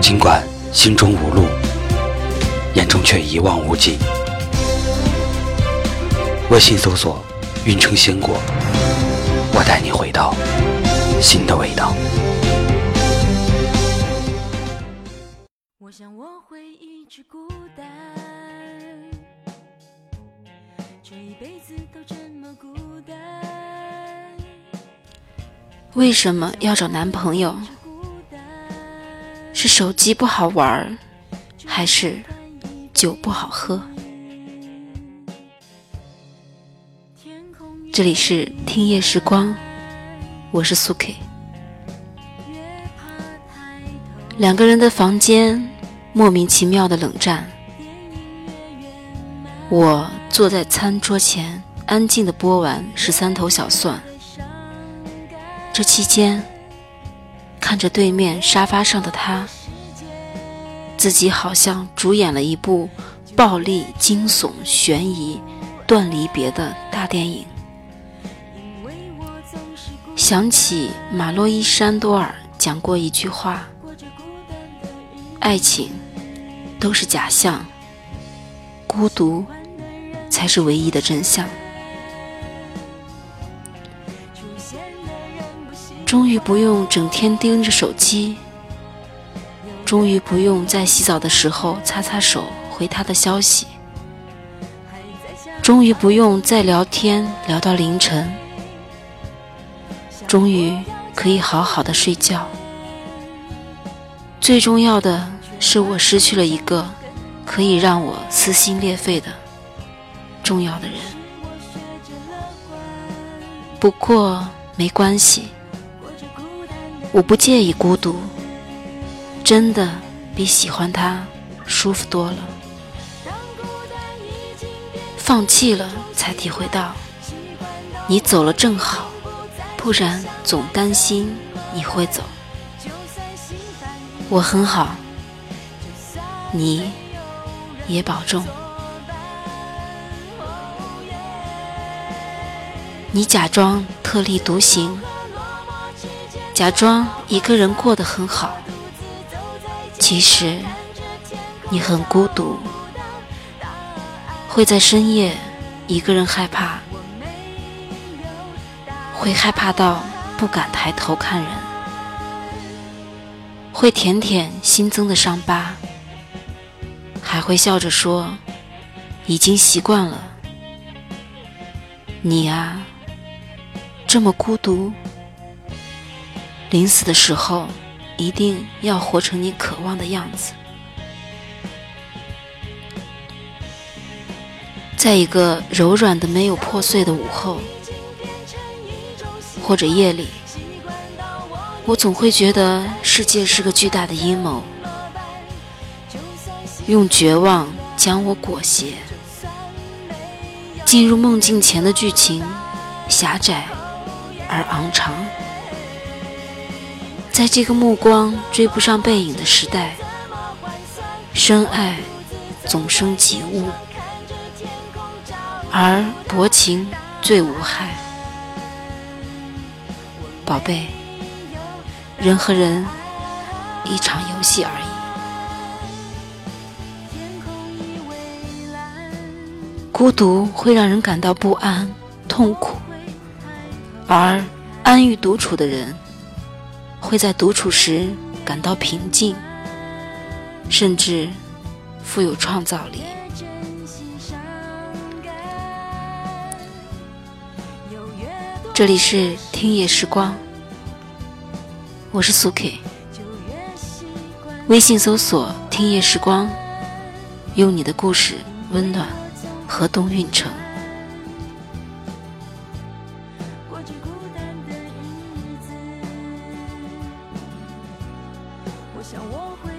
尽管心中无路，眼中却一望无际。微信搜索“运城鲜果”，我带你回到新的味道。我想我会一直孤单，这一辈子都这么孤单。为什么要找男朋友？是手机不好玩，还是酒不好喝？这里是听夜时光，我是苏 K。两个人的房间莫名其妙的冷战，我坐在餐桌前，安静的剥完十三头小蒜。这期间。看着对面沙发上的他，自己好像主演了一部暴力、惊悚、悬疑、断离别的大电影。想起马洛伊·山多尔讲过一句话：“爱情都是假象，孤独才是唯一的真相。”终于不用整天盯着手机，终于不用在洗澡的时候擦擦手回他的消息，终于不用再聊天聊到凌晨，终于可以好好的睡觉。最重要的是，我失去了一个可以让我撕心裂肺的重要的人。不过没关系。我不介意孤独，真的比喜欢他舒服多了。放弃了，才体会到，你走了正好，不然总担心你会走。我很好，你也保重。你假装特立独行。假装一个人过得很好，其实你很孤独，会在深夜一个人害怕，会害怕到不敢抬头看人，会舔舔新增的伤疤，还会笑着说已经习惯了。你啊，这么孤独。临死的时候，一定要活成你渴望的样子。在一个柔软的、没有破碎的午后，或者夜里，我总会觉得世界是个巨大的阴谋，用绝望将我裹挟。进入梦境前的剧情，狭窄而昂长。在这个目光追不上背影的时代，深爱总生及物，而薄情最无害。宝贝，人和人一场游戏而已。孤独会让人感到不安、痛苦，而安于独处的人。会在独处时感到平静，甚至富有创造力。这里是听夜时光，我是苏 K。微信搜索“听夜时光”，用你的故事温暖河东运城。想我会。